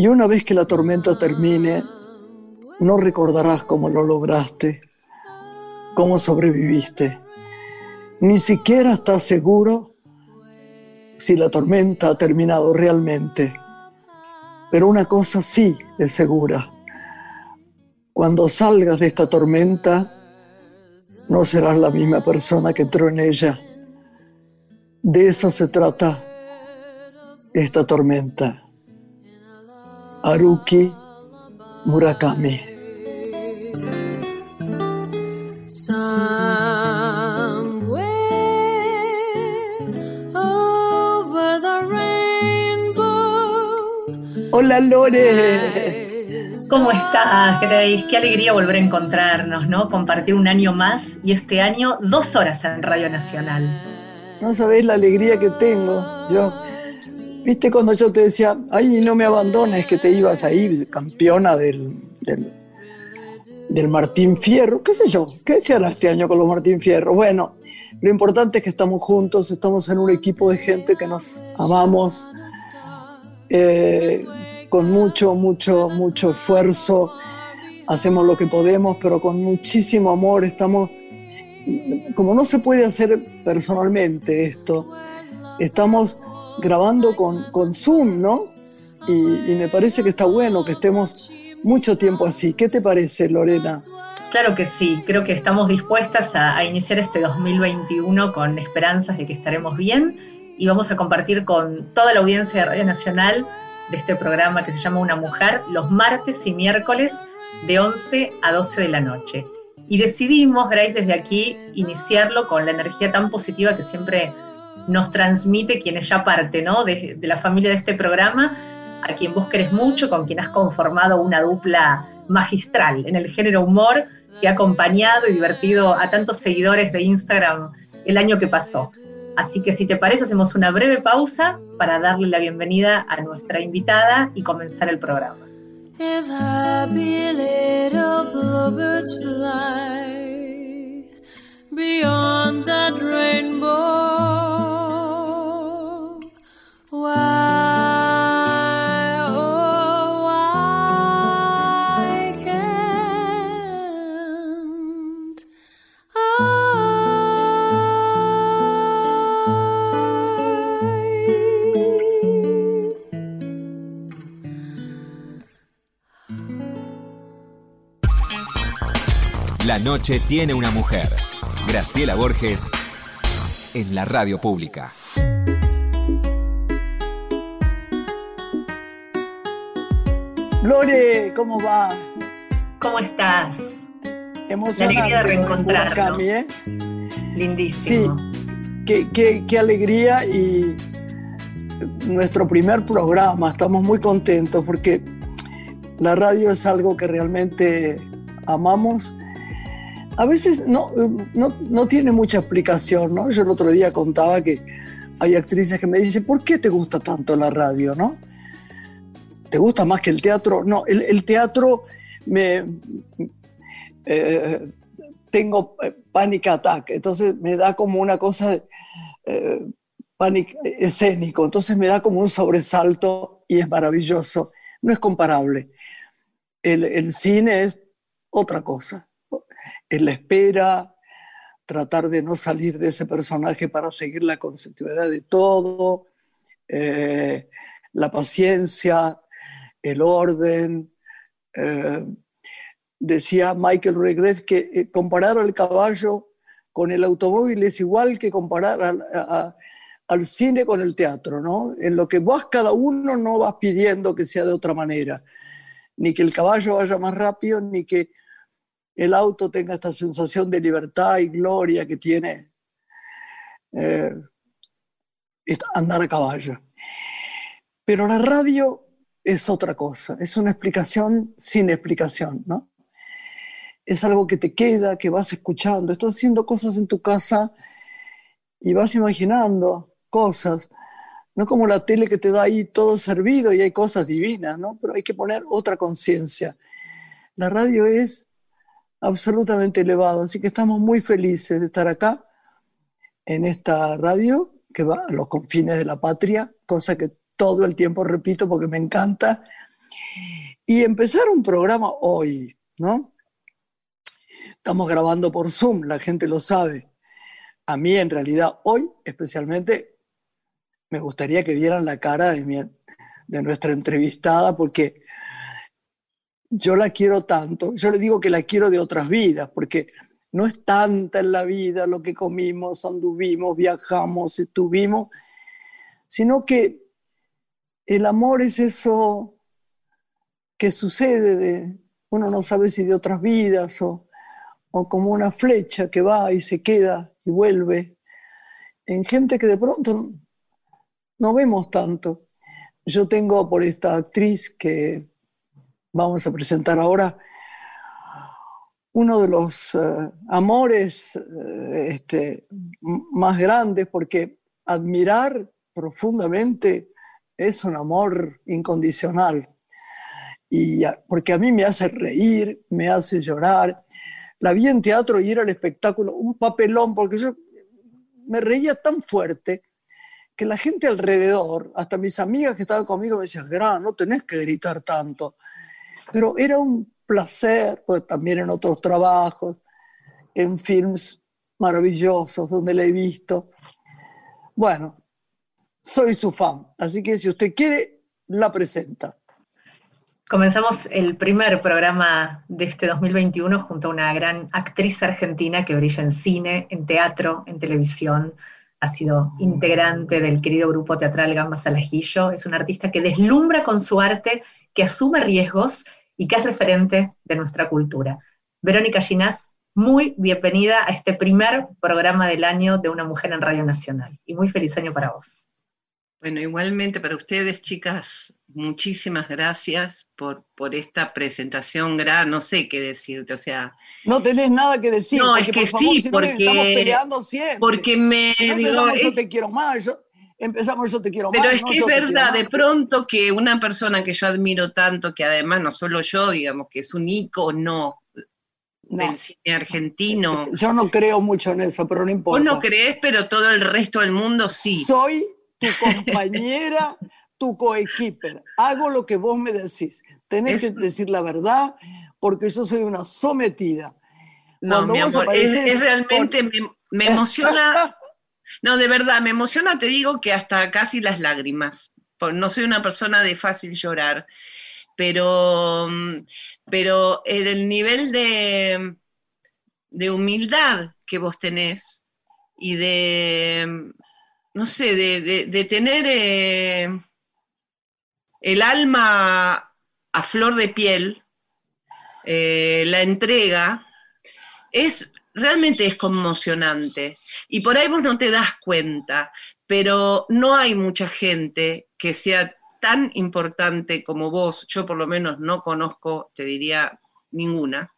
Y una vez que la tormenta termine, no recordarás cómo lo lograste, cómo sobreviviste. Ni siquiera estás seguro si la tormenta ha terminado realmente. Pero una cosa sí es segura. Cuando salgas de esta tormenta, no serás la misma persona que entró en ella. De eso se trata esta tormenta. Haruki Murakami. Hola Lore. ¿Cómo estás, Grace? Qué alegría volver a encontrarnos, ¿no? Compartir un año más y este año dos horas en Radio Nacional. No sabéis la alegría que tengo. Yo, viste cuando yo te decía, ay, no me abandones, que te ibas ahí, campeona del, del, Martín Fierro, qué sé yo, ¿qué este año con los Martín Fierro? Bueno, lo importante es que estamos juntos, estamos en un equipo de gente que nos amamos. Eh, con mucho, mucho, mucho esfuerzo, hacemos lo que podemos, pero con muchísimo amor estamos, como no se puede hacer personalmente esto, estamos grabando con, con Zoom, ¿no? Y, me parece que está bueno que estemos mucho tiempo así. ¿Qué te parece, Lorena? Claro que sí, creo que estamos dispuestas a, a, iniciar este 2021 con esperanzas de que estaremos bien y vamos a compartir con toda la audiencia de Radio Nacional de este programa que se llama Una Mujer los martes y miércoles de 11 a 12 de la noche. Y decidimos, Grace, desde aquí iniciarlo con la energía tan positiva que siempre nos transmite quien es ya parte ¿no? de, de la familia de este programa, a quien vos querés mucho, con quien has conformado una dupla magistral en el género humor que ha acompañado y divertido a tantos seguidores de Instagram el año que pasó. Así que si te parece, hacemos una breve pausa para darle la bienvenida a nuestra invitada y comenzar el programa. Beyond that rainbow, La noche tiene una mujer. Graciela Borges en la radio pública. Lore, ¿cómo va? ¿Cómo estás? Emocionante. alegría de reencontrarnos. ¿eh? Lindísimo. Sí, qué, qué alegría y nuestro primer programa. Estamos muy contentos porque la radio es algo que realmente amamos a veces no, no, tiene mucha explicación, ¿no? Yo el otro día contaba que hay actrices que me dicen, ¿por qué te gusta tanto la radio, no? ¿Te gusta más que el teatro? No, el, teatro me... Eh, tengo eh, panic attack, entonces me da como una cosa eh, escénico, entonces me da como un sobresalto y es maravilloso, no es comparable. El, el cine es otra cosa en la espera, tratar de no salir de ese personaje para seguir la continuidad de todo, eh, la paciencia, el orden. Eh, decía Michael Regret que eh, comparar al caballo con el automóvil es igual que comparar al cine con el teatro, ¿no? En lo que vas cada uno no vas pidiendo que sea de otra manera, ni que el caballo vaya más rápido, ni que el auto tenga esta sensación de libertad y gloria que tiene eh, andar a caballo. Pero la radio es otra cosa, es una explicación sin explicación, ¿no? Es algo que te queda, que vas escuchando, estás haciendo cosas en tu casa y vas imaginando cosas, no como la tele que te da ahí todo servido y hay cosas divinas, ¿no? Pero hay que poner otra conciencia. La radio es absolutamente elevado. Así que estamos muy felices de estar acá en esta radio que va a los confines de la patria, cosa que todo el tiempo repito porque me encanta. Y empezar un programa hoy, ¿no? Estamos grabando por Zoom, la gente lo sabe. A mí en realidad hoy especialmente me gustaría que vieran la cara de, de nuestra entrevistada porque yo la quiero tanto, yo le digo que la quiero de otras vidas, porque no es tanta en la vida lo que comimos, anduvimos, viajamos, estuvimos, sino que el amor es eso que sucede de, uno no sabe si de otras vidas o, o como una flecha que va y se queda y vuelve, en gente que de pronto no vemos tanto. Yo tengo por esta actriz que vamos a presentar ahora, uno de los eh, amores eh, este, más grandes, porque admirar profundamente es un amor incondicional. Y porque a mí me hace reír, me hace llorar. La vi en teatro y era el espectáculo, un papelón, porque yo me reía tan fuerte que la gente alrededor, hasta mis amigas que estaban conmigo, me decían, Gran, no tenés que gritar tanto. Pero era un placer, pues también en otros trabajos, en films maravillosos donde la he visto. Bueno, soy su fan, así que si usted quiere, la presenta. Comenzamos el primer programa de este 2021 junto a una gran actriz argentina que brilla en cine, en teatro, en televisión. Ha sido integrante del querido grupo teatral Gambas al Ajillo. Es una artista que deslumbra con su arte, que asume riesgos y que es referente de nuestra cultura. Verónica Ginás, muy bienvenida a este primer programa del año de Una Mujer en Radio Nacional y muy feliz año para vos. Bueno, igualmente para ustedes, chicas, muchísimas gracias por, por esta presentación gran, no sé qué decirte, o sea... No tenés nada que decir. No, es que sí, porque... Estamos peleando siempre. Porque me... digo, yo te quiero más, yo, empezamos yo te quiero Pero es que es verdad, de pronto que una persona que yo admiro tanto, que además no solo yo, digamos, que es un ícono del cine argentino. Yo no creo mucho en eso, pero no importa. Vos no crees, pero todo el resto del mundo sí. Soy tu compañera, tu coequiper. Hago lo que vos me decís. Tenés que decir la verdad, porque yo soy una sometida. No, mi amor, es, realmente, me, me emociona No, de verdad, me emociona, te digo que hasta casi las lágrimas. No soy una persona de fácil llorar, pero, mm, pero el nivel de, de humildad que vos tenés y de, no sé, de, tener eh, el alma a flor de piel, eh, la entrega, es realmente es conmocionante. Y por ahí vos no te das cuenta, pero no hay mucha gente que sea tan importante como vos, yo por lo menos no conozco, te diría ninguna,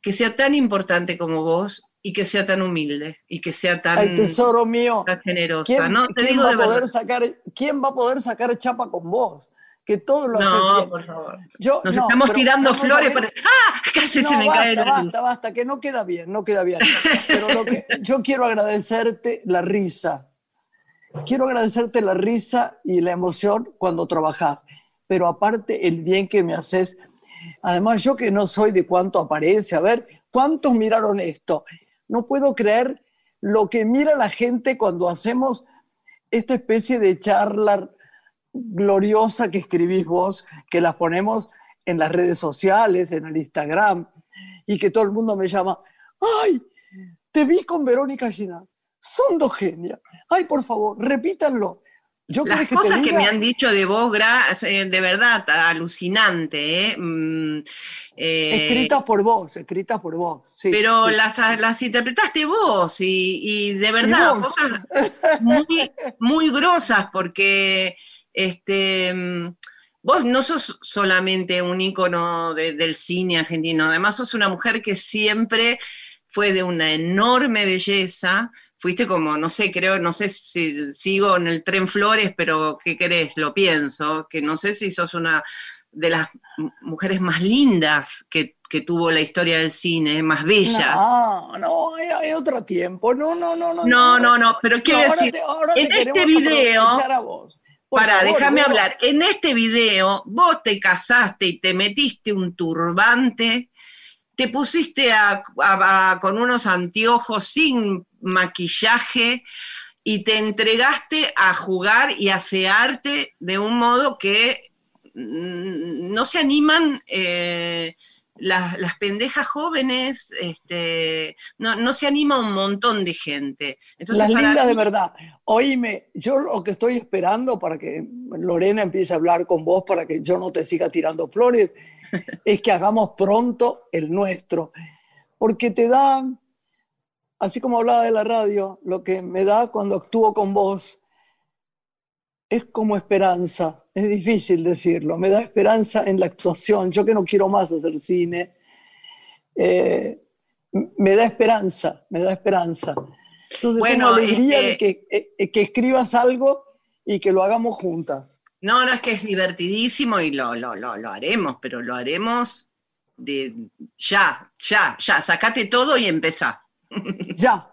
que sea tan importante como vos y que sea tan humilde y que sea tan, tesoro mío, generosa. ¿Quién, ¿no? va a poder sacar, ¿Quién va a poder sacar chapa con vos? Que todo lo no, bien. por favor. Nos estamos tirando flores para... ¡Ah! Casi se me basta, cae Basta, basta, que no queda bien, no queda bien. Pero lo que, yo quiero agradecerte la risa. Quiero agradecerte la risa y la emoción cuando trabajás. Pero aparte, el bien que me haces. Además, yo que no soy de cuánto aparece, a ver, ¿cuántos miraron esto? No puedo creer lo que mira la gente cuando hacemos esta especie de charla gloriosa que escribís vos, que las ponemos en las redes sociales, en el Instagram, y que todo el mundo me llama, ¡ay! Te vi con Verónica Gina. Son dos genias. Ay, por favor, repítanlo. Yo Las que cosas que me han dicho de vos, eh, de verdad, alucinante. ¿eh? Mm, eh escritas por vos, escritas por vos. pero Las, las, interpretaste vos y, de verdad, cosas muy, muy grosas, porque este, mm, vos no sos solamente un ícono del cine argentino, además sos una mujer que siempre fue de una enorme belleza, fuiste como, no sé, creo, no sé si sigo en el tren Flores, pero ¿qué querés? Lo pienso, que no sé si sos una de las mujeres más lindas que, tuvo la historia del cine, más bellas. No, no, hay, otro tiempo, no, no, no, no. No, no, no, pero quiero decir, en este video... A vos Para, déjame hablar. En este video, vos te casaste y te metiste un turbante, te pusiste con unos anteojos sin maquillaje y te entregaste a jugar y a fearte de un modo que mm, no se animan eh, las, pendejas jóvenes, este, no, se anima un montón de gente. las lindas de verdad. Oíme, yo lo que estoy esperando para que Lorena empiece a hablar con vos, para que yo no te siga tirando flores, es que hagamos pronto el nuestro. Porque te da, así como hablaba de la radio, lo que me da cuando actúo con vos es como esperanza. Es difícil decirlo. Me da esperanza en la actuación. Yo que no quiero más hacer cine, eh, me da esperanza, me da esperanza. Entonces bueno, tengo alegría de que, eh, que, escribas algo y que lo hagamos juntas. No, no, es que es divertidísimo y lo, lo, lo, lo haremos, pero lo haremos de ya, ya, ya, sacate todo y empezá. Ya,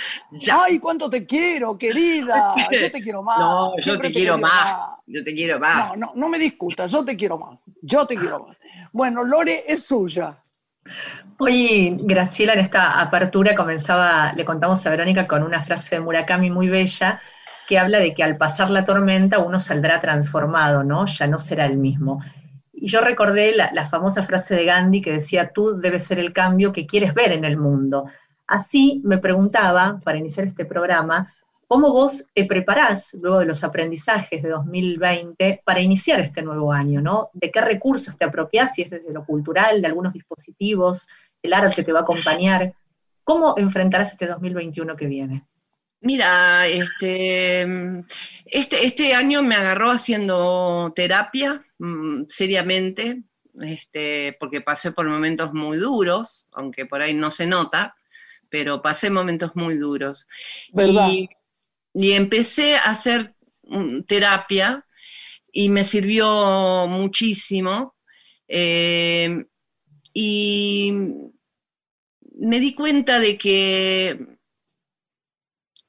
Ay, cuánto te quiero, querida. Yo te quiero más. No, yo te, quiero más. Yo te quiero más. No, no, no me discutas, yo te quiero más. Yo te quiero más. Bueno, Lore es suya. Hoy Graciela en esta apertura comenzaba, le contamos a Verónica con una frase de Murakami muy bella que habla de que al pasar la tormenta uno saldrá transformado, ¿no? Ya no será el mismo. Y yo recordé la, la famosa frase de Gandhi que decía, tú debes ser el cambio que quieres ver en el mundo. Así me preguntaba, para iniciar este programa, ¿cómo vos te preparás luego de los aprendizajes de 2020 para iniciar este nuevo año? ¿no? ¿De qué recursos te apropiás, si es desde lo cultural, de algunos dispositivos, el arte te va a acompañar? ¿Cómo enfrentarás este 2021 que viene? Mira, este, este, este año me agarró haciendo terapia mm, seriamente, este, porque pasé por momentos muy duros, aunque por ahí no se nota, pero pasé momentos muy duros. Y, empecé a hacer mm, terapia y me sirvió muchísimo. Eh, y me di cuenta de que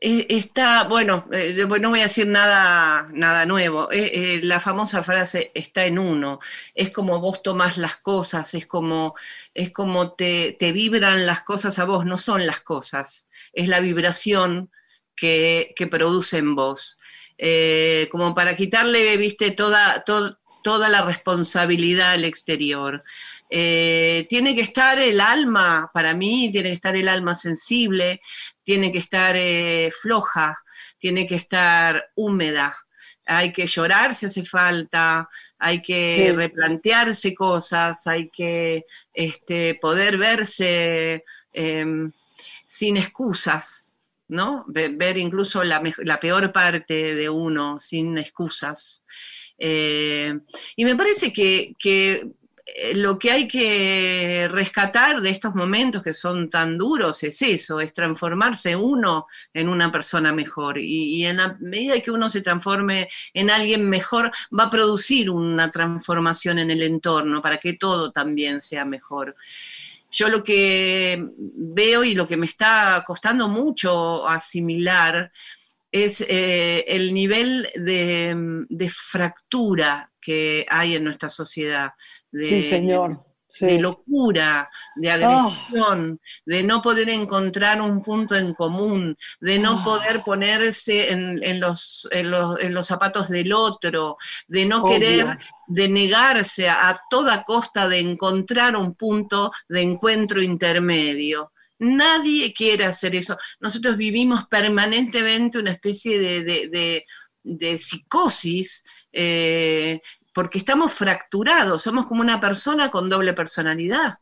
está, bueno, eh, no voy a decir nada, nada nuevo. Eh, la famosa frase está en uno. Es como vos tomás las cosas, es como, es como te, vibran las cosas a vos, no son las cosas, es la vibración que, que produce en vos. como para quitarle, viste, toda, toda la responsabilidad al exterior. Eh, tiene que estar el alma, para mí, tiene que estar el alma sensible, tiene que estar eh, floja, tiene que estar húmeda. Hay que llorar si hace falta, hay que replantearse cosas, hay que este, poder verse em, sin excusas, ¿no? Ver, incluso la, peor parte de uno sin excusas. Eh, y me parece que, que lo que hay que rescatar de estos momentos que son tan duros es eso, es transformarse uno en una persona mejor. Y, en la medida que uno se transforme en alguien mejor, va a producir una transformación en el entorno para que todo también sea mejor. Yo lo que veo y lo que me está costando mucho asimilar es eh, el nivel de, fractura que hay en nuestra sociedad. De, sí, señor. De locura, de ah. agresión, de no poder encontrar un punto en común, de no ah. poder ponerse en, los, en, los, zapatos del otro, de no querer, de negarse a toda costa de encontrar un punto de encuentro intermedio. Nadie quiere hacer eso. Nosotros vivimos permanentemente una especie de, psicosis eh, porque estamos fracturados, somos como una persona con doble personalidad.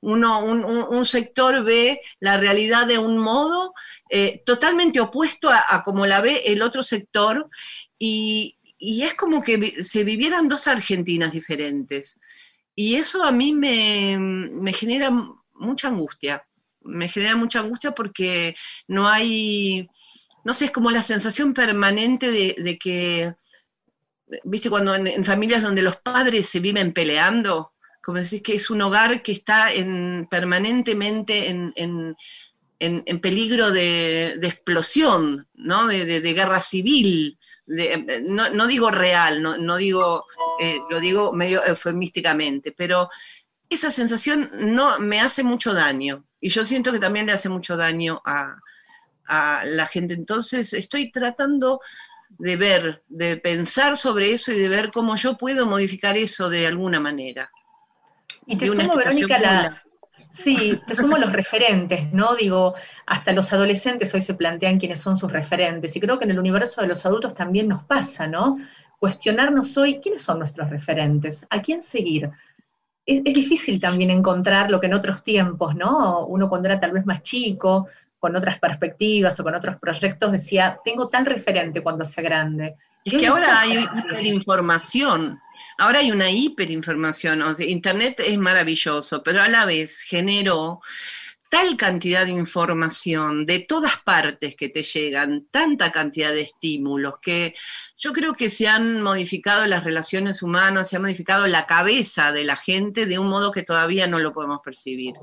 Uno, un, sector ve la realidad de un modo eh, totalmente opuesto a, como la ve el otro sector y, es como que se vivieran dos Argentinas diferentes. Y eso a mí me genera mucha angustia me genera mucha angustia porque no hay, no sé, es como la sensación permanente de, que, viste, cuando en, familias donde los padres se viven peleando, como decís que es un hogar que está en, permanentemente en, en, peligro de, explosión, ¿no? de, guerra civil. no, digo real, no, digo, eh, lo digo medio eufemísticamente, pero esa sensación no me hace mucho daño. Y yo siento que también le hace mucho daño a, a la gente. Entonces estoy tratando de ver, de pensar sobre eso y de ver cómo yo puedo modificar eso de alguna manera. Y te sumo, Verónica, la, sí, te sumo los referentes, ¿no? Digo, hasta los adolescentes hoy se plantean quiénes son sus referentes, y creo que en el universo de los adultos también nos pasa, ¿no? Cuestionarnos hoy quiénes son nuestros referentes, a quién seguir. Es, es difícil también encontrar lo que en otros tiempos, ¿no? Uno cuando era tal vez más chico, con otras perspectivas o con otros proyectos, decía, tengo tal referente cuando sea grande. Es que ahora hay hiperinformación, ahora hay una hiperinformación, o Internet es maravilloso, pero a la vez generó tal cantidad de información de todas partes que te llegan, tanta cantidad de estímulos, que yo creo que se han modificado las relaciones humanas, se ha modificado la cabeza de la gente de un modo que todavía no lo podemos percibir.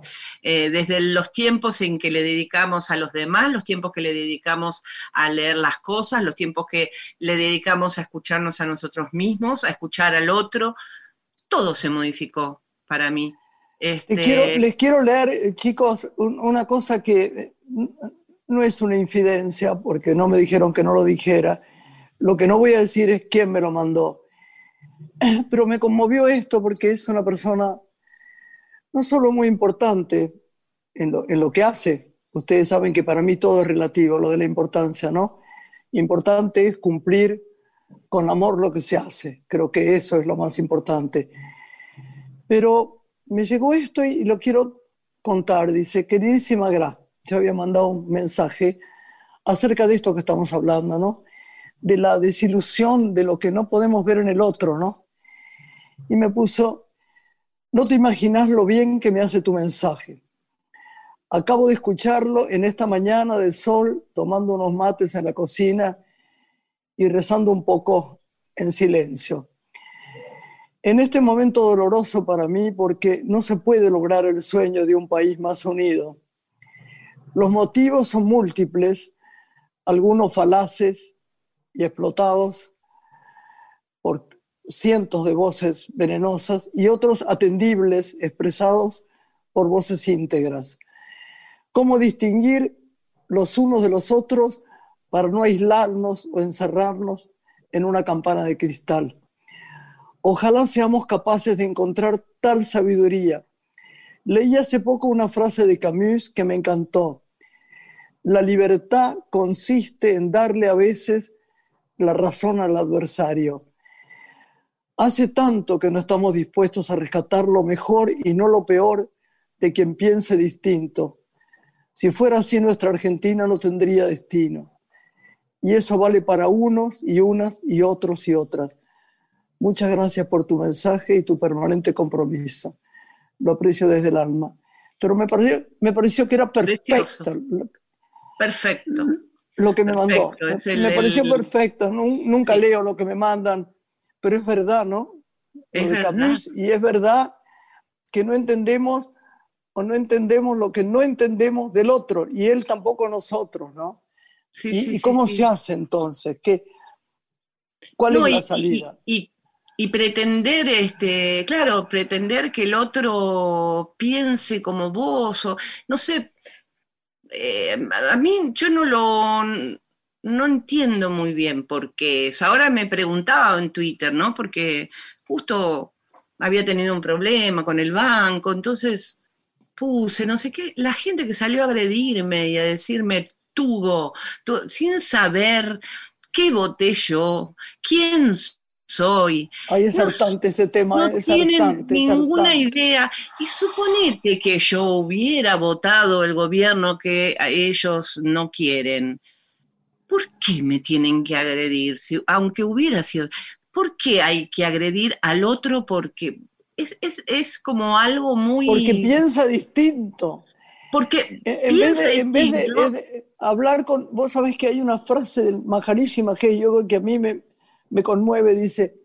Eh, desde los tiempos en que le dedicamos a los demás, los tiempos que le dedicamos a leer las cosas, los tiempos que le dedicamos a escucharnos a nosotros mismos, a escuchar al otro, todo se modificó para mí. Este, les, quiero, leer, eh, chicos, una cosa que eh, no es una infidencia, porque no me dijeron que no lo dijera. Lo que no voy a decir es quién me lo mandó. Pero me conmovió esto porque es una persona no solo muy importante en lo, en lo que hace, ustedes saben que para mí todo es relativo, lo de la importancia, ¿no? Importante es cumplir con amor lo que se hace, creo que eso es lo más importante. Pero me llegó esto y lo quiero contar. Dice, queridísima Gra, yo había mandado un mensaje acerca de esto que estamos hablando, ¿no? De la desilusión de lo que no podemos ver en el otro, ¿no? Y me puso, no te imaginas lo bien que me hace tu mensaje. Acabo de escucharlo en esta mañana de sol, tomando unos mates en la cocina y rezando un poco en silencio en este momento doloroso para mí porque no se puede lograr el sueño de un país más unido. Los motivos son múltiples, algunos falaces y explotados por cientos de voces venenosas y otros atendibles expresados por voces íntegras. ¿Cómo distinguir los unos de los otros para no aislarnos o encerrarnos en una campana de cristal? Ojalá seamos capaces de encontrar tal sabiduría. Leí hace poco una frase de Camus que me encantó. La libertad consiste en darle a veces la razón al adversario. Hace tanto que no estamos dispuestos a rescatar lo mejor y no lo peor de quien piense distinto. Si fuera así, nuestra Argentina no tendría destino. Y eso vale para unos y unas y otros y otras. Muchas gracias por tu mensaje y tu permanente compromiso. Lo aprecio desde el alma. Pero me pareció, me pareció que era perfecto. Perfecto. Lo que me mandó. me pareció perfecto. Nunca leo lo que me mandan, pero es verdad, ¿no? Es y es verdad que no entendemos o no entendemos lo que no entendemos del otro y él tampoco nosotros, ¿no? Sí, ¿Y, sí, y cómo se hace entonces? ¿Qué, ¿Cuál es la salida? y, y pretender, este, claro, pretender que el otro piense como vos, o no sé, eh, a mí yo no lo, no entiendo muy bien por qué. Ahora me preguntaba en Twitter, ¿no? Porque justo había tenido un problema con el banco, entonces puse, no sé qué, la gente que salió a agredirme y a decirme, tuvo, sin saber qué voté yo, quién soy. Ahí es hartante ese tema. No tienen ninguna idea. Y suponete que yo hubiera votado el gobierno que ellos no quieren. ¿Por qué me tienen que agredir? Si, aunque hubiera sido... ¿Por qué hay que agredir al otro? Porque es, es, como algo muy... Porque piensa distinto. Porque en, vez de, en vez de, hablar con... Vos sabés que hay una frase del majarísima que yo que a mí me, me conmueve, dice,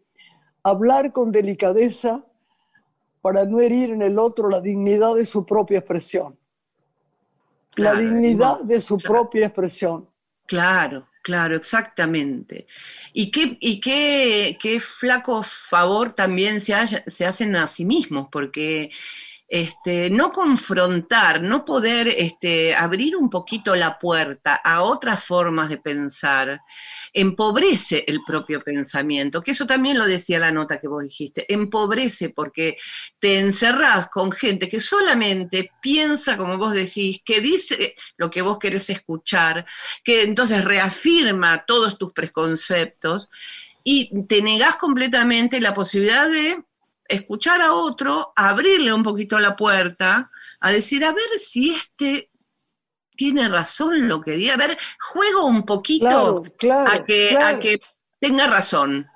hablar con delicadeza para no herir en el otro la dignidad de su propia expresión. la dignidad de su propia expresión. Claro, claro, exactamente. Y qué, y qué, qué flaco favor también se, se hacen a sí mismos, porque este, no confrontar, no poder este, abrir un poquito la puerta a otras formas de pensar, empobrece el propio pensamiento, que eso también lo decía la nota que vos dijiste, empobrece porque te encerrás con gente que solamente piensa, como vos decís, que dice lo que vos querés escuchar, que entonces reafirma todos tus preconceptos y te negás completamente la posibilidad de escuchar a otro, abrirle un poquito la puerta, a decir, a ver si este tiene razón lo que diga, a ver, juego un poquito a, que, tenga razón.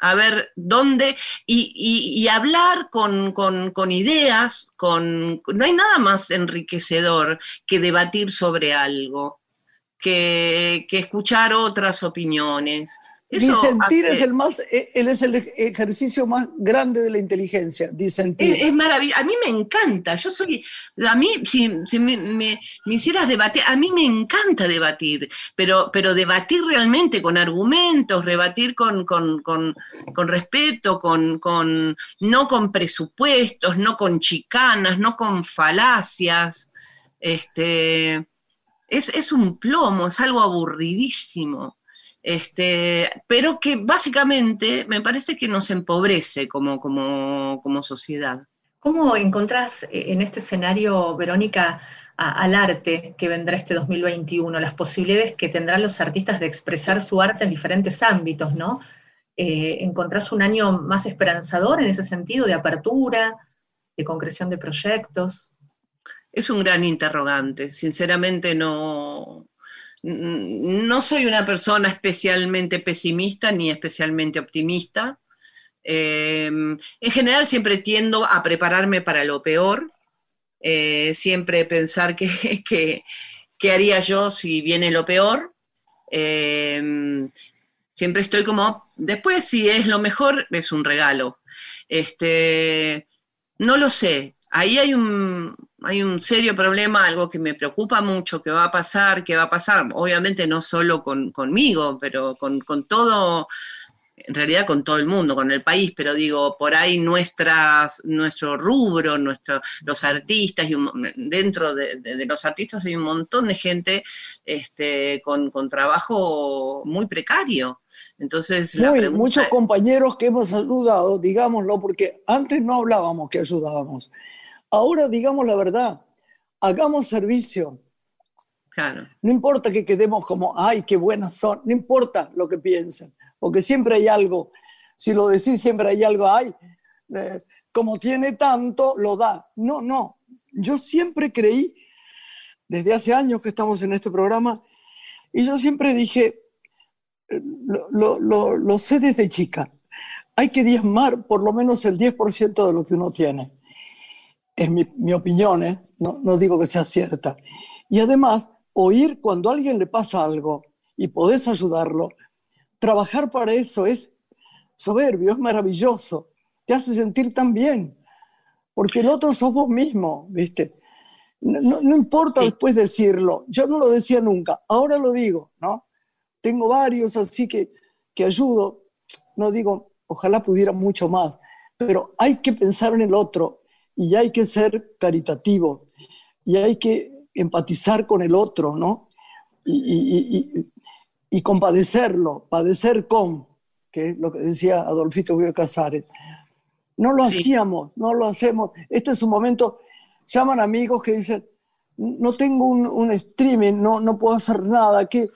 A ver, ¿dónde? Y, hablar con, ideas, con, no hay nada más enriquecedor que debatir sobre algo, que, que escuchar otras opiniones, disentir es el más, eh, él es el ejercicio más grande de la inteligencia, disentir. Es, maravilloso. A mí me encanta. Yo soy, a mí, si, me, hicieras debatir, a mí me encanta debatir, pero, pero debatir realmente con argumentos, rebatir con, con, respeto, con, con, no con presupuestos, no con chicanas, no con falacias. Este, es, es un plomo, es algo aburridísimo. Este, pero que básicamente me parece que nos empobrece como, como, sociedad. ¿Cómo encontrás eh, en este escenario, Verónica, al arte que vendrá este 2021, las posibilidades que tendrán los artistas de expresar su arte en diferentes ámbitos, ¿no? Eh, ¿Encontrás un año más esperanzador en ese sentido, de apertura, de concreción de proyectos? Es un gran interrogante, sinceramente no, no soy una persona especialmente pesimista ni especialmente optimista. Em, en general siempre tiendo a prepararme para lo peor, eh, siempre pensar que, haría yo si viene lo peor. Em, siempre estoy como, después si es lo mejor, es un regalo. Este, no lo sé, ahí hay un, hay un serio problema, algo que me preocupa mucho, que va a pasar, que va a pasar, obviamente no solo conmigo, pero con, todo, en realidad con todo el mundo, con el país, pero digo, por ahí nuestras, nuestro rubro, nuestro, los artistas, y dentro de, los artistas hay un montón de gente este, con, trabajo muy precario. Entonces, muchos compañeros que hemos saludado, digámoslo, porque antes no hablábamos que ayudábamos. Ahora digamos la verdad, hagamos servicio. Claro. No importa que quedemos como, ay, qué buenas son, no importa lo que piensen, porque siempre hay algo, si lo decís, siempre hay algo, ay, eh, como tiene tanto, lo da. No, no, yo siempre creí, desde hace años que estamos en este programa, y yo siempre dije, eh, lo, lo sé desde chica, hay que diezmar por lo menos el 10% de lo que uno tiene es mi, opinión, ¿eh? no, no digo que sea cierta. Y además, oír cuando a alguien le pasa algo y podés ayudarlo, trabajar para eso es soberbio, es maravilloso, te hace sentir tan bien, porque el otro sos vos mismo, ¿viste? No, no importa después decirlo, yo no lo decía nunca, ahora lo digo, ¿no? Tengo varios así que, que ayudo, no digo, ojalá pudiera mucho más, pero hay que pensar en el otro, y hay que ser caritativo y hay que empatizar con el otro, ¿no? Y, compadecerlo, padecer con, que es lo que decía Adolfito Guido Casares. No lo hacíamos, no lo hacemos. Este es un momento, llaman amigos que dicen, no tengo un, streaming, no, no puedo hacer nada, que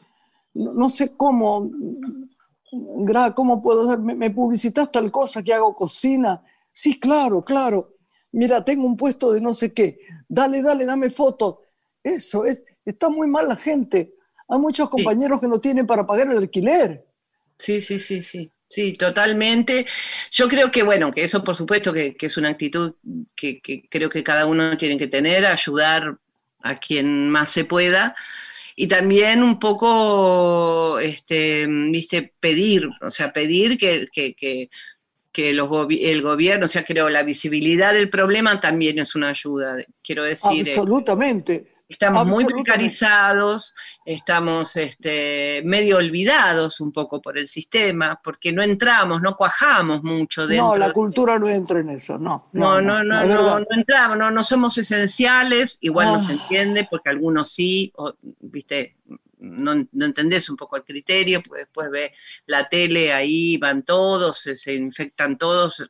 no, sé cómo, cómo puedo hacer, me, me publicitas tal cosa que hago cocina. Sí, claro, claro mira, tengo un puesto de no sé qué, dale, dale, dame fotos. Eso es, está muy mal la gente. Hay muchos compañeros que no tienen para pagar el alquiler. Sí, sí, sí, sí. Sí, totalmente. Yo creo que, bueno, que eso por supuesto que, es una actitud que, creo que cada uno tiene que tener, ayudar a quien más se pueda. Y también un poco, este, viste, pedir, o sea, pedir que, que el gobierno, o sea, creo, la visibilidad del problema también es una ayuda, quiero decir. Eh, Absolutamente, Estamos muy precarizados, estamos este, medio olvidados un poco por el sistema, porque no entramos, no cuajamos mucho dentro. No, la cultura no entra en eso, no. No, no, no, no, no, entramos, no, no somos esenciales, igual no se ah. entiende, porque algunos sí, viste, no, entendés un poco el criterio, pues después ve la tele, ahí van todos, se infectan todos,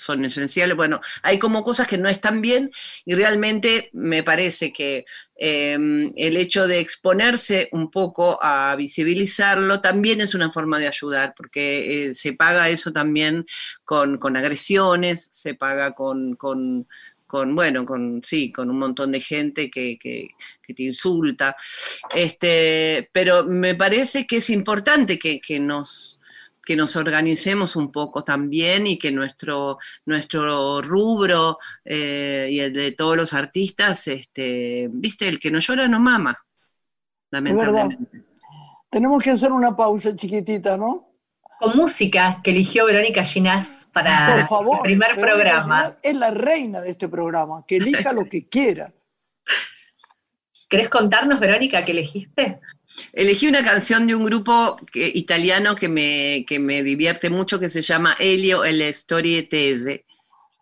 son esenciales. Bueno, hay como cosas que no están bien y realmente me parece que em, el hecho de exponerse un poco a visibilizarlo también es una forma de ayudar, porque eh, se paga eso también con, agresiones, se paga con, bueno, con sí, con un montón de gente que, te insulta. Este, pero me parece que es importante que nos que nos organicemos un poco también y que nuestro, nuestro rubro eh, y el de todos los artistas, este, viste, el que no llora no mama, lamentablemente. Tenemos que hacer una pausa chiquitita, ¿no? Con música que eligió Verónica Ginás para el primer programa. es la reina de este programa, que elija lo que quiera. ¿Querés contarnos, Verónica, qué elegiste? Elegí una canción de un grupo italiano que me, me divierte mucho que se llama Elio e le storie tese,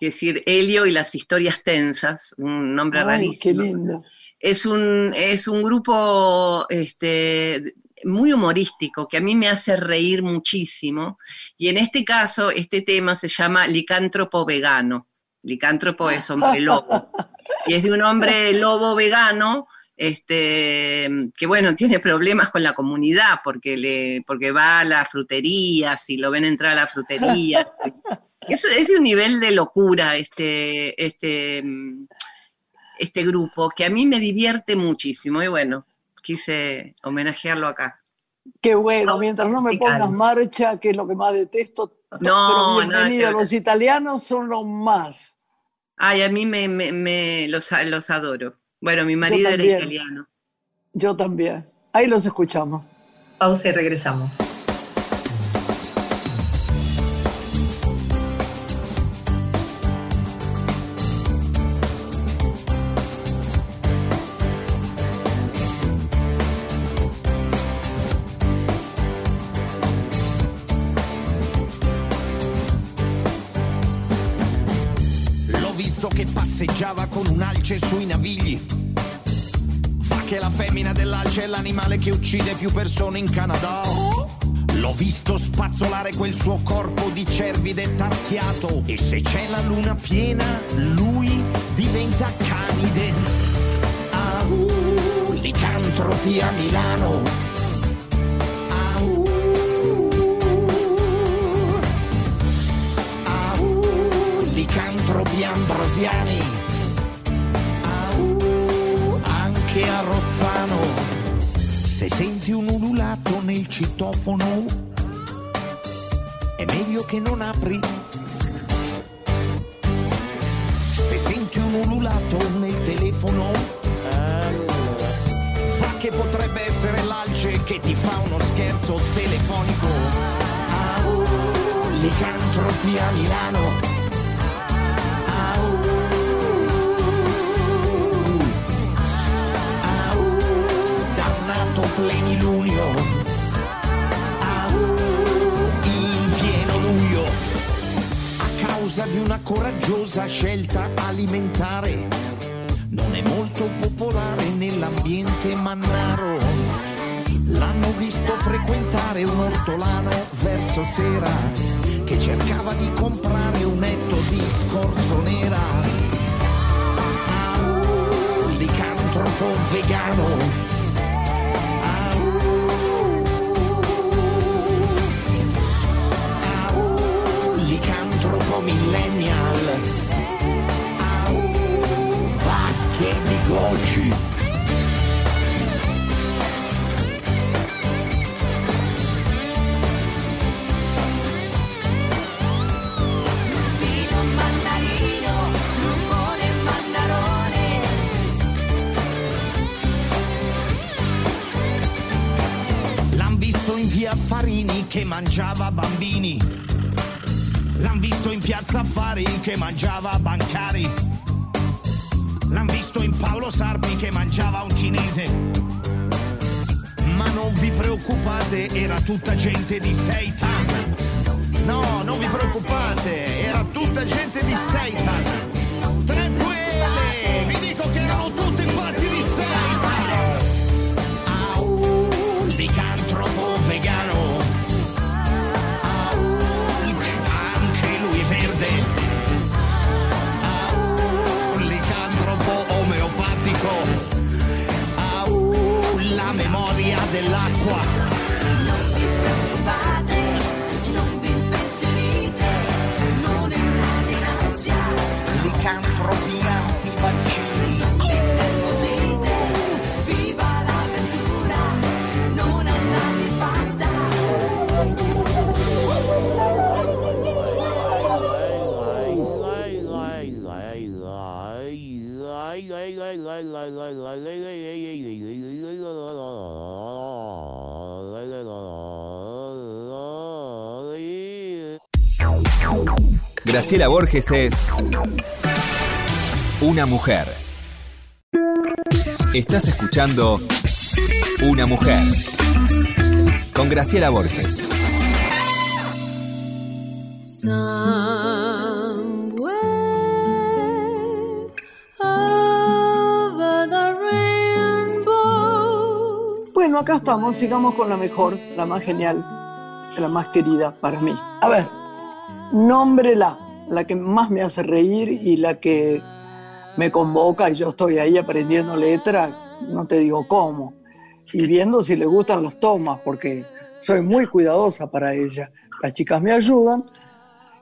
es decir, Elio y las historias tensas, un nombre rarísimo. Qué lindo. Es un, es un grupo este, muy humorístico que a mí me hace reír muchísimo y en este caso este tema se llama Licántropo vegano. Licántropo es hombre lobo y es de un hombre lobo vegano este, que bueno, tiene problemas con la comunidad porque, le, porque va a las fruterías y lo ven entrar a la frutería. Eso es de un nivel de locura este, este, este grupo que a mí me divierte muchísimo y bueno, quise homenajearlo acá. Qué bueno, mientras no me pongas marcha, que es lo que más detesto. No, pero bienvenido, los italianos son los más. Ay, a mí me, me, los, los adoro. Bueno, mi marido era italiano. Yo también. Ahí los escuchamos. Pausa y regresamos. Con un'alce sui navigli. Fa che la femmina dell'alce è l'animale che uccide più persone in Canada. L'ho visto spazzolare quel suo corpo di cervide tarchiato e se c'è la luna piena lui diventa canide. Ah, uh, licantropi a Milano licantropi ambrosiani, anche a Rozzano. Se senti un ululato nel citofono, è meglio che non apri. Se senti un ululato nel telefono, fa che potrebbe essere l'alce che ti fa uno scherzo telefonico. Au, licantropi Milano plenilunio in pieno luglio. A causa di una coraggiosa scelta alimentare non è molto popolare nell'ambiente mannaro. L'hanno visto frequentare un ortolano verso sera che cercava di comprare un netto di scorzonera ah, licantropo vegano millennial. Au, vacche di Goshi. L'han visto in via Farini che mangiava bambini L'han visto in piazza affari che mangiava bancari. L'han visto in Paolo Sarpi che mangiava un cinese. Ma non vi preoccupate, era tutta gente di Seitan. No, non vi preoccupate, era tutta gente di Seitan. Graciela Borges es una mujer. Estás escuchando Una mujer con Graciela Borges. Bueno, acá estamos, sigamos con la mejor, la más genial, la más querida para mí. A ver, nómbrela, la que más me hace reír y la que me convoca y yo estoy ahí aprendiendo letra, no te digo cómo, y viendo si le gustan las tomas, porque soy muy cuidadosa para ella. Las chicas me ayudan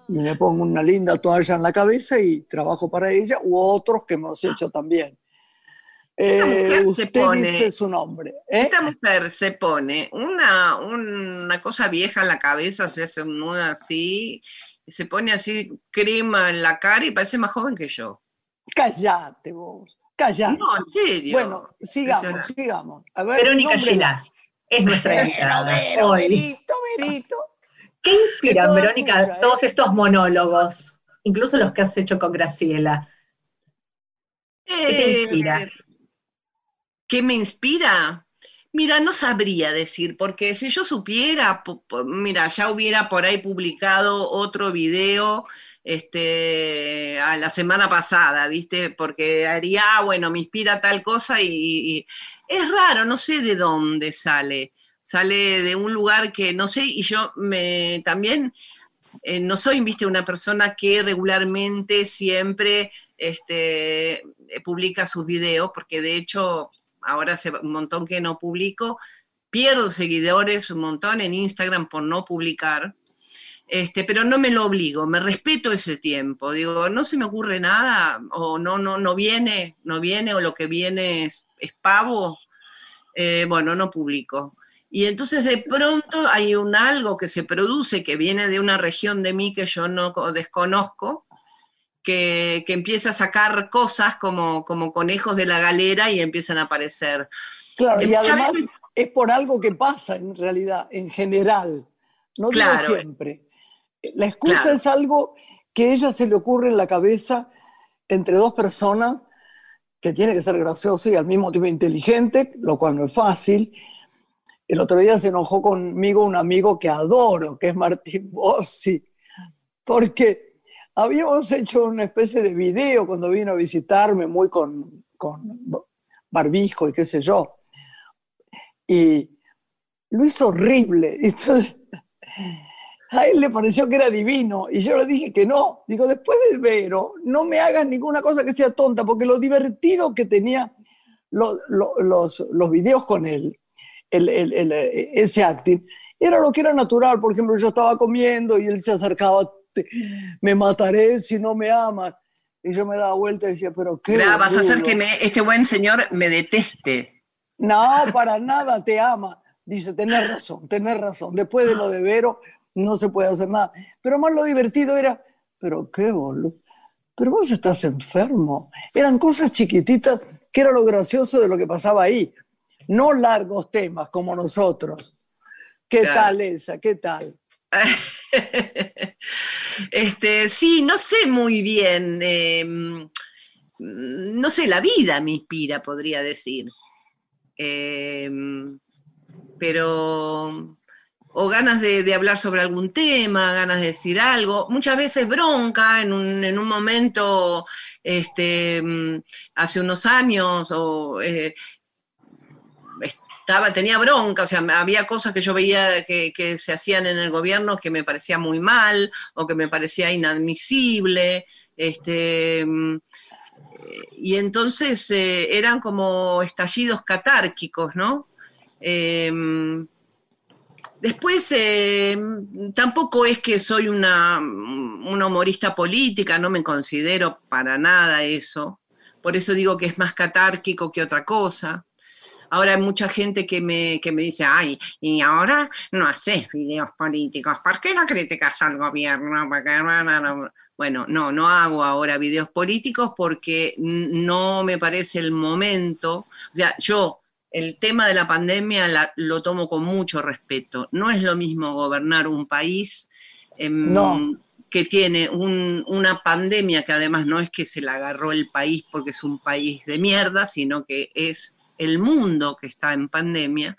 y me pongo una linda toalla en la cabeza y trabajo para ella, u otros que hemos hecho también. Esta mujer Eh, se usted pone- dice su nombre. ¿eh? Esta mujer se pone una, una cosa vieja en la cabeza, se hace un nudo así, se pone así crema en la cara y parece más joven que yo. Callate vos, callate. No, en serio. bueno, sigamos, sigamos. A ver, Verónica. Gilas es nuestra invitada Vero. Verito, Verito. ¿Qué inspiran, toda Verónica, suya, ¿eh? todos estos monólogos? Incluso los que has hecho con Graciela. ¿Qué te Eh, inspira? ¿Qué me inspira? Mira, no sabría decir, porque si yo supiera, mira, ya hubiera por ahí publicado otro video este, a la semana pasada, ¿viste? Porque haría, ah, bueno, me inspira tal cosa y, es raro, no sé de dónde sale. Sale de un lugar que no sé, y yo me también eh, no soy, viste, una persona que regularmente siempre este, publica sus videos, porque de hecho ahora hace un montón que no publico, pierdo seguidores un montón en Instagram por no publicar, este, pero no me lo obligo, me respeto ese tiempo, digo, no se me ocurre nada, o no, no, no viene, no viene, o lo que viene es, es pavo, eh, bueno, no publico. Y entonces de pronto hay un algo que se produce que viene de una región de mí que yo no co- desconozco, que, que empieza a sacar cosas como, como conejos de la galera y empiezan a aparecer. Claro, y además veces- es por algo que pasa en realidad, en general. No digo Claro. siempre. La excusa Claro. es algo que a ella se le ocurre en la cabeza entre dos personas que tiene que ser gracioso y al mismo tiempo inteligente, lo cual no es fácil. El otro día se enojó conmigo un amigo que adoro, que es Martín Bossi, porque habíamos hecho una especie de video cuando vino a visitarme, muy con, con barbijo y qué sé yo. Y lo hizo horrible. Entonces, a él le pareció que era divino y yo le dije que no. Digo, después de Vero, no me hagas ninguna cosa que sea tonta, porque lo divertido que tenía lo- lo- los, los videos con él, el, el- el, ese acting, era lo que era natural. Por ejemplo, yo estaba comiendo y él se acercaba, "Te- me mataré si no me amas. Y yo me daba vuelta y decía, pero qué. Vas a hacer boludo". que me- este buen señor me deteste. No, para nada, te ama. Dice, tenés razón, tenés razón. Después de lo de Vero, no se puede hacer nada. Pero más lo divertido era, pero qué boludo. Pero vos estás enfermo. Eran cosas chiquititas que era lo gracioso de lo que pasaba ahí. No largos temas como nosotros. ¿Qué Claro. tal esa? ¿Qué tal? este, sí, no sé muy bien. mm, no sé, la vida me inspira, podría decir. Eh, pero, o ganas de, de hablar sobre algún tema, ganas de decir algo, muchas veces bronca en un, en un momento, este, mm, hace unos años, o eh, tenía bronca, o sea, había cosas que yo veía que, se hacían en el gobierno que me parecía muy mal, o que me parecía inadmisible, este, y entonces eh, eran como estallidos catárquicos, ¿no? Eh, después, eh, tampoco es que soy una, una, humorista política, no me considero para nada eso. Por eso digo que es más catárquico que otra cosa. Ahora hay mucha gente que me, que me dice, ay, y ahora no haces videos políticos, ¿por qué no criticas al gobierno? Bueno, no, no hago ahora videos políticos porque no me parece el momento. O sea, yo el tema de la pandemia la, lo tomo con mucho respeto. No es lo mismo gobernar un país eh, no. que tiene un, una pandemia que además no es que se la agarró el país porque es un país de mierda, sino que es el mundo que está en pandemia.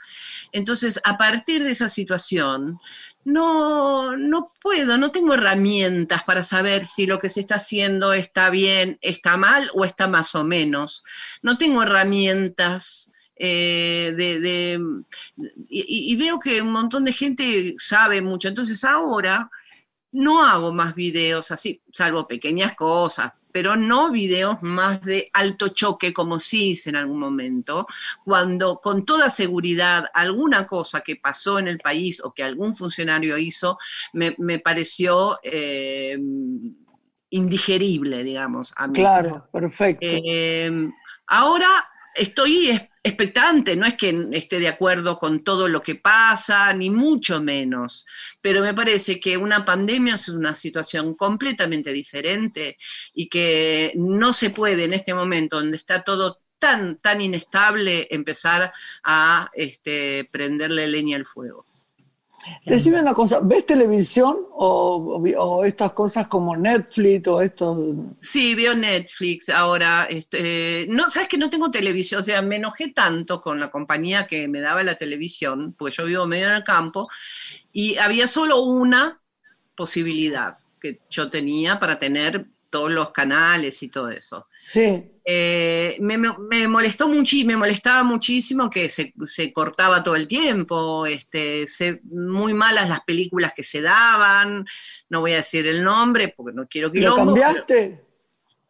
Entonces, a partir de esa situación, no, no puedo, no tengo herramientas para saber si lo que se está haciendo está bien, está mal o está más o menos. No tengo herramientas. Eh, de, de y, y, veo que un montón de gente sabe mucho. Entonces ahora no hago más videos así, salvo pequeñas cosas, pero no videos más de alto choque como sí hice en algún momento, cuando con toda seguridad alguna cosa que pasó en el país o que algún funcionario hizo me, me pareció eh, indigerible, digamos. A mí. Claro, perfecto. Eh, ahora estoy expectante, no es que esté de acuerdo con todo lo que pasa, ni mucho menos, pero me parece que una pandemia es una situación completamente diferente y que no se puede en este momento donde está todo tan, tan inestable empezar a este, prenderle leña al fuego. Decime una cosa, ¿ves televisión o, o, estas cosas como Netflix o esto? Sí, veo Netflix ahora. Este, no, sabes que no tengo televisión, o sea, me enojé tanto con la compañía que me daba la televisión, porque yo vivo medio en el campo, y había solo una posibilidad que yo tenía para tener todos los canales y todo eso. Sí. Eh, me, me, molestó me molestaba muchísimo que se, se cortaba todo el tiempo, este, se, muy malas las películas que se daban, no voy a decir el nombre porque no quiero que ¿Lo cambiaste?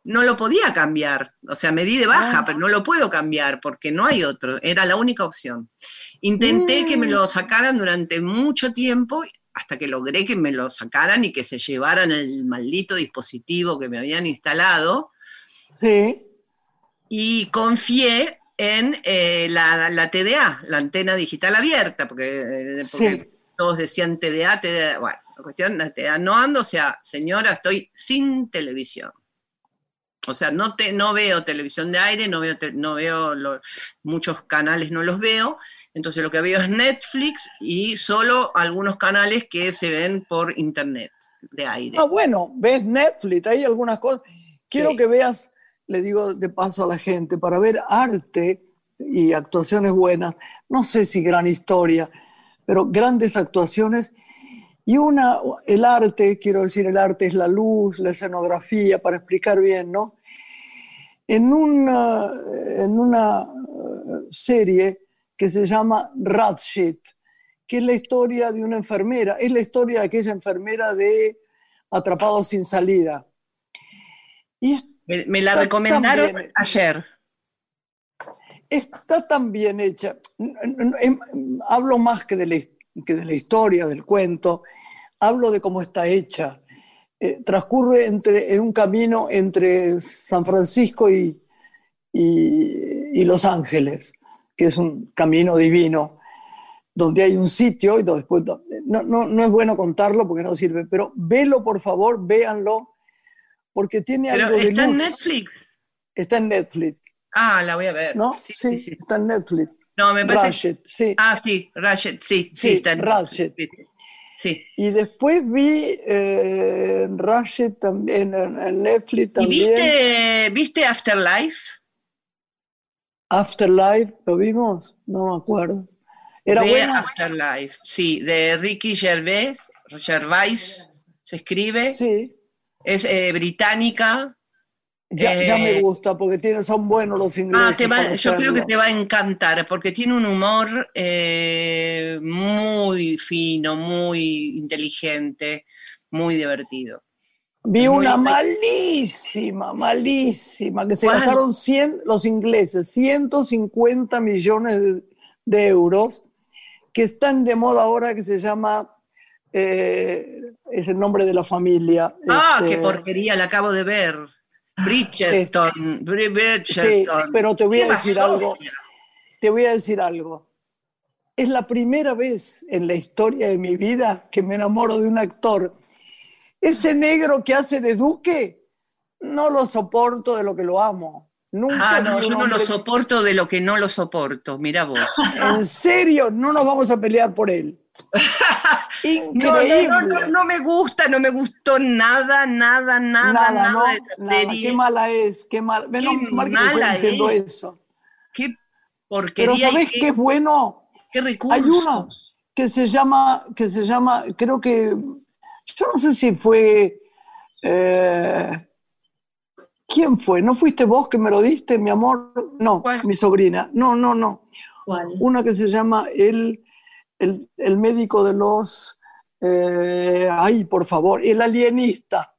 No lo podía cambiar, o sea, me di de baja, ah. pero no lo puedo cambiar porque no hay otro, era la única opción. Intenté mm. que me lo sacaran durante mucho tiempo hasta que logré que me lo sacaran y que se llevaran el maldito dispositivo que me habían instalado. Sí. Y confié en eh, la, la, TDA, la antena digital abierta, porque, porque sí. todos decían TDA, TDA. Bueno, la cuestión, la TDA no ando, o sea, señora, estoy sin televisión. O sea, no, te, no veo televisión de aire, no veo, te, no veo lo, muchos canales, no los veo. Entonces lo que veo es Netflix y solo algunos canales que se ven por internet de aire. Ah, bueno, ves Netflix, hay algunas cosas. Quiero sí. que veas, le digo de paso a la gente, para ver arte y actuaciones buenas, no sé si gran historia, pero grandes actuaciones. Y una, el arte, quiero decir, el arte es la luz, la escenografía, para explicar bien, ¿no? En una, en una serie que se llama Ratshit, que es la historia de una enfermera, es la historia de aquella enfermera de Atrapados sin salida. Y me, me la recomendaron bien, ayer. Está tan bien hecha. Hablo más que de, la, que de la historia, del cuento, hablo de cómo está hecha. Eh, transcurre entre, en un camino entre San Francisco y, y, y Los Ángeles que es un camino divino, donde hay un sitio y después no, no, no es bueno contarlo porque no sirve, pero velo por favor, véanlo, porque tiene pero algo de ¿Está luz. en Netflix? Está en Netflix. Ah, la voy a ver. ¿No? Sí, sí, está en Netflix. No, me parece. Ratchet, sí. Ah, sí, Ratchet, sí, sí, Sí, está en Ratchet. Netflix. Sí. Y después vi eh, Russia también, en, Netflix ¿Y también. viste, viste Afterlife? Afterlife, ¿lo vimos? No me acuerdo. ¿Era Ve buena? Afterlife, sí, de Ricky Gervais, Gervais se escribe, Sí. Es eh, británica. Ya, ya me Eh, gusta porque tienen, son buenos los ingleses. Ah, te va- para yo creo que te va a encantar porque tiene un humor eh, muy fino, muy inteligente, muy divertido. Vi muy una malísima, malísima, que se ¿Cuál? gastaron 100, los ingleses 150 millones de, de euros, que están de moda ahora, que se llama, eh, es el nombre de la familia. Ah, este, qué porquería, la acabo de ver. Bridgerton, Bri- Sí, Bridgerton. pero te voy a decir algo. Te voy a decir algo. Es la primera vez en la historia de mi vida que me enamoro de un actor. Ese negro que hace de Duque, no lo soporto de lo que lo amo. Nunca Ah, no, yo no lo soporto de lo que no lo soporto, mira vos. En serio, no nos vamos a pelear por él. Increíble. no, no, no, no me gusta, no me gustó nada, nada, nada, nada, nada, Nada. Qué mala es, qué mal. Menos Qué mal que mala diciendo es. eso. Qué Pero porquería y ¿sabes qué, qué es bueno? qué recursos. Hay una que se llama, que se llama, creo que, yo no sé si fue, eh, ¿quién fue? ¿No fuiste vos que me lo diste, mi amor? No, ¿Cuál? mi sobrina. No, no, no. ¿Cuál? Una que se llama el, el, el médico de los, eh, ay, por favor, el alienista,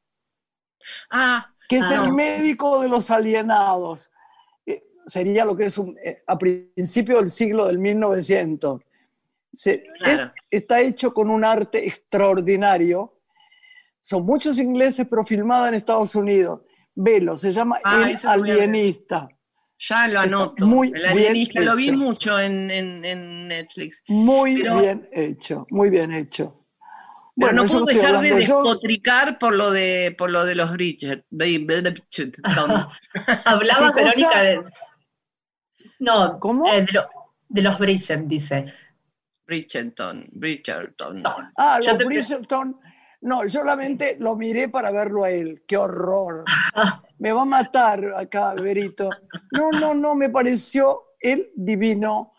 Ah, que es Ah, el no. médico de los alienados. Eh, sería lo que es un, eh, a principios del siglo del 1900. Se- Claro. es- está hecho con un arte extraordinario. Son muchos ingleses, pero filmada en Estados Unidos. Velo, se llama Ah, El. Alienista. Ya lo anoto. muy El bien alienista lo vi hecho. mucho en, en- en Netflix. Muy Pero- bien hecho, muy bien hecho. Pero no puedo dejar de yo- despotricar por lo de, por lo de los Bridget. Hablaba. Verónica de. No, ¿Cómo? eh, de, lo- de los Bridget, dice. Bridgerton, Bridgerton. Ah, los te- Bridgerton. No, yo solamente lo miré para verlo a él. ¡Qué horror! Me va a matar acá, Berito. No, no, no, me pareció él divino.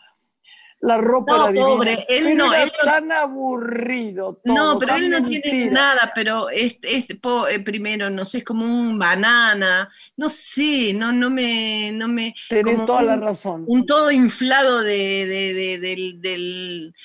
La ropa No, era divina. pobre, él pero no, era él no- tan aburrido todo, No, pero él no tiene nada, pero es, es po- eh, primero, no sé, es como un banana, no sé, no, no me, no me, Tenés toda la razón. un todo inflado de, de- de- del, del,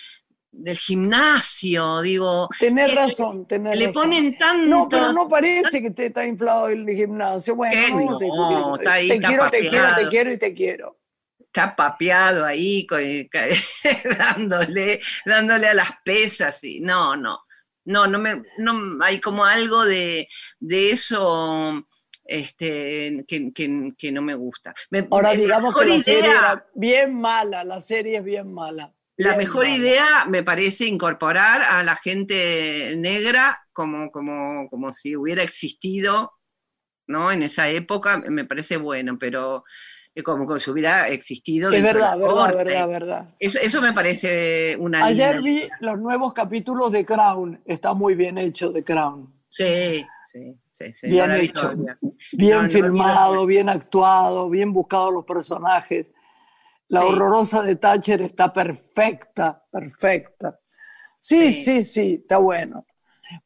del gimnasio, digo. Tenés que razón, tenés Le razón. ponen tanto. No, pero no parece que te está inflado el gimnasio. Bueno, no no, discutir eso. está ahí, te quiero, te quiero, te quiero y te quiero. Está papeado ahí, con- dándole, dándole a las pesas y no, no, no, no me, no, hay como algo de, de eso este, que, que- que no me gusta. Me- Ahora digamos que la serie idea- era bien mala, la serie es bien mala. La mejor idea me parece incorporar a la gente negra como, como, como si hubiera existido ¿no? en esa época, me parece bueno, pero eh, como, como si hubiera existido. Es verdad, verdad, verdad, verdad. Eso, eso me parece una Ayer vi los nuevos capítulos de Crown. Está muy bien hecho de Crown. Sí, sí, sí, sí, Bien hecho. Bien No, filmado, no. bien actuado, bien buscados los personajes. La Sí. horrorosa de Thatcher está perfecta, perfecta. Sí, Sí. sí, sí, está bueno.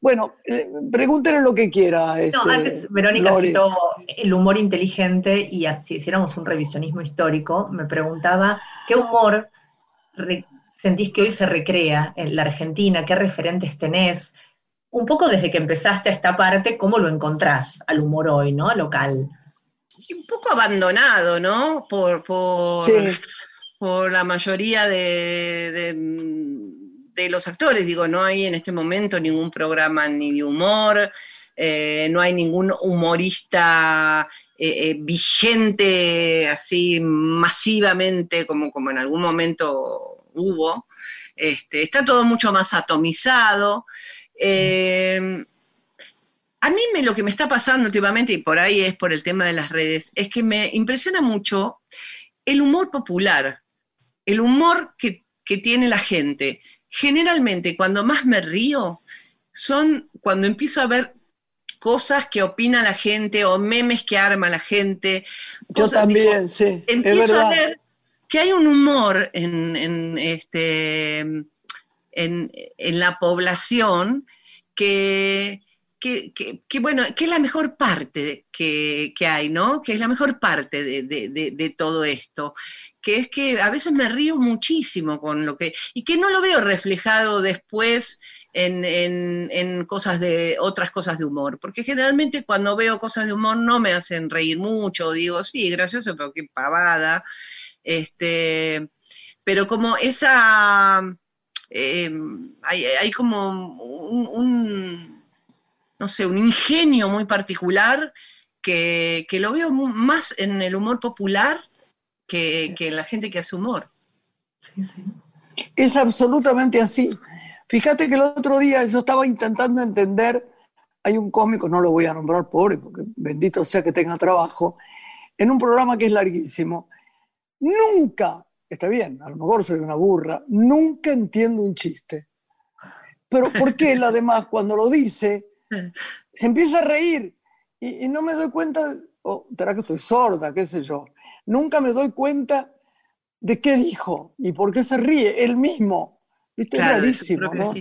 Bueno, eh, pregúntenle lo que quiera. No, este, antes Verónica Lore. citó el humor inteligente y si hiciéramos un revisionismo histórico, me preguntaba qué humor sentís que hoy se recrea en la Argentina, qué referentes tenés, un poco desde que empezaste a esta parte, ¿cómo lo encontrás al humor hoy, ¿no? Local. Un poco abandonado, ¿no? Por, por, Sí, por la mayoría de, de- de los actores. Digo, no hay en este momento ningún programa ni de humor, eh, no hay ningún humorista eh, eh, vigente así masivamente como, como en algún momento hubo. Este, está todo mucho más atomizado. A mí me, lo que me está pasando últimamente, y por ahí es por el tema de las redes, es que me impresiona mucho el humor popular, el humor que, que tiene la gente. generalmente cuando más me río son cuando empiezo a ver cosas que opina la gente o memes que arma la gente. Yo también, sí. Es empiezo verdad. a ver que hay un humor en, en, este, en, en la población que, que, bueno, que es la mejor parte que, que hay, ¿no? Que es la mejor parte de, de- todo esto. Que es que a veces me río muchísimo con lo que. y que no lo veo reflejado después en, en- cosas de. otras cosas de humor. Porque generalmente cuando veo cosas de humor no me hacen reír mucho, digo, sí, gracioso, pero qué pavada. Este, pero como esa. eh, hay, hay como un- no sé, un ingenio muy particular que, que lo veo más en el humor popular que, que en la gente que hace humor. Sí, sí. Es absolutamente así. Fíjate que el otro día yo estaba intentando entender, hay un cómico, no lo voy a nombrar pobre, porque bendito sea que tenga trabajo, en un programa que es larguísimo. Nunca, está bien, a lo mejor soy una burra, nunca entiendo un chiste. Pero ¿por qué él además cuando lo dice se empieza a reír y, y no me doy cuenta, o será que estoy sorda, qué sé yo, nunca me doy cuenta de qué dijo y por qué se ríe él mismo. ¿Viste? Es Claro, de su rarísimo, ¿no?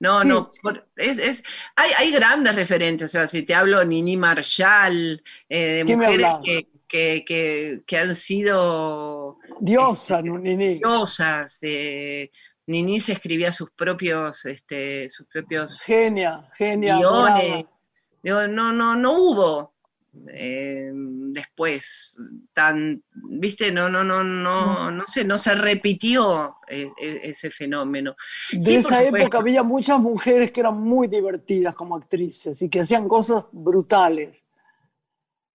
No, Sí. no, es, es- hay, hay grandes referentes, o sea, si te hablo Nini Marshall, eh, de ¿Qué me mujeres que, que, que- que han sido Diosa, no, Nini. diosas, eh, Nini se escribía sus propios, este, sus propios Genia, genia. guiones. Digo, no, no, no hubo eh, después tan, viste, no, no, no, no, no sé, no se repitió eh, eh, ese fenómeno. De Sí, esa época había muchas mujeres que eran muy divertidas como actrices y que hacían cosas brutales.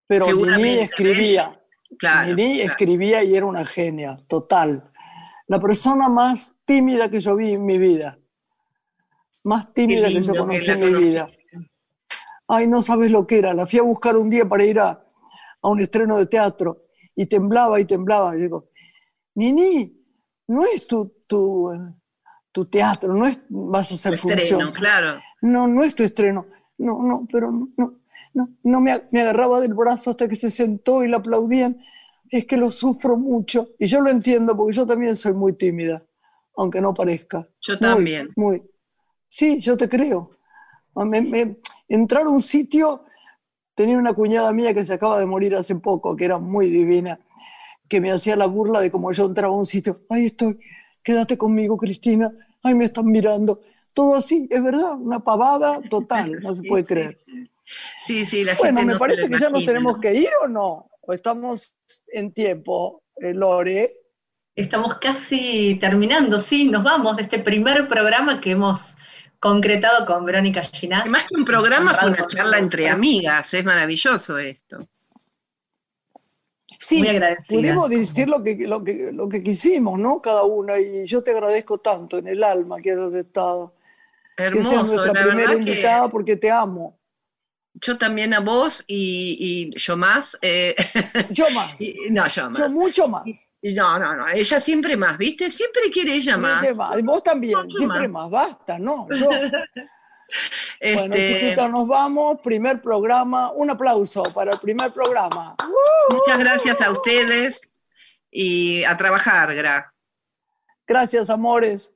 Pero Nini escribía. Claro. Nini claro. escribía y era una genia, total. La persona más tímida que yo vi en mi vida. Más tímida que yo que conocí en mi conocí. vida. Ay, no sabes lo que era. La fui a buscar un día para ir a, a un estreno de teatro y temblaba y temblaba. Y digo, Nini, no es tu, tu, tu teatro, no es, vas a hacer Estreno, función. claro. No, no es tu estreno. No, no, pero no, no, no, no me, me agarraba del brazo hasta que se sentó y la aplaudían. Es que lo sufro mucho. Y yo lo entiendo porque yo también soy muy tímida, aunque no parezca. Yo también. Muy. Sí, yo te creo. Ah, Me- me- entrar a un sitio, tenía una cuñada mía que se acaba de morir hace poco, que era muy divina, que me hacía la burla de cómo yo entraba a un sitio. Ahí estoy, quédate conmigo, Cristina. Ay, me están mirando. Todo así, es verdad, una pavada total, no se puede creer. sí. Sí, la Bueno, gente me no se parece que ya nos tenemos que ir o no. ¿O estamos en tiempo, eh, Lore? Estamos casi terminando, sí, nos vamos de este primer programa que hemos concretado con Verónica Ginás. Más que un programa fue una charla entre amigas, es maravilloso esto. Sí, Muy agradecida. pudimos decir lo que, lo, que, lo que quisimos, ¿no? Cada una. Y yo te agradezco tanto en el alma que hayas estado. que seas Hermoso, nuestra primera invitada porque te amo. Yo también a vos y, y yo más. eh, Yo más. y- no, yo más. Yo mucho más. Y no, no, no, ella siempre más, ¿viste? Siempre quiere ella más. Siempre más. Y vos también, siempre más. Basta, ¿no? Yo. Bueno, Este, chiquita, nos vamos. Primer programa. Un aplauso para el primer programa. muchas gracias a ustedes y a trabajar, Gra. Gracias, amores.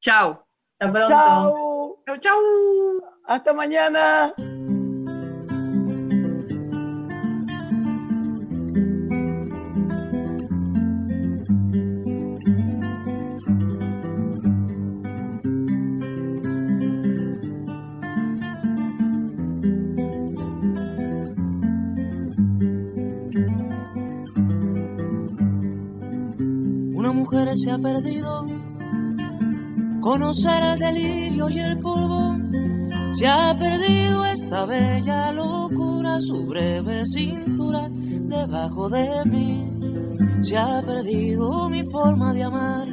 Chao. Hasta pronto. Chao. Chau, chau. Hasta mañana. Se ha perdido. Conocer el delirio y el polvo. Se ha perdido esta bella locura, su breve cintura debajo de mí. Se ha perdido mi forma de amar.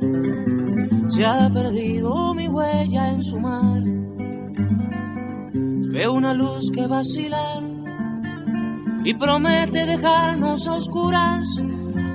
Se ha perdido mi huella en su mar. Veo una luz que vacila y promete dejarnos a oscuras.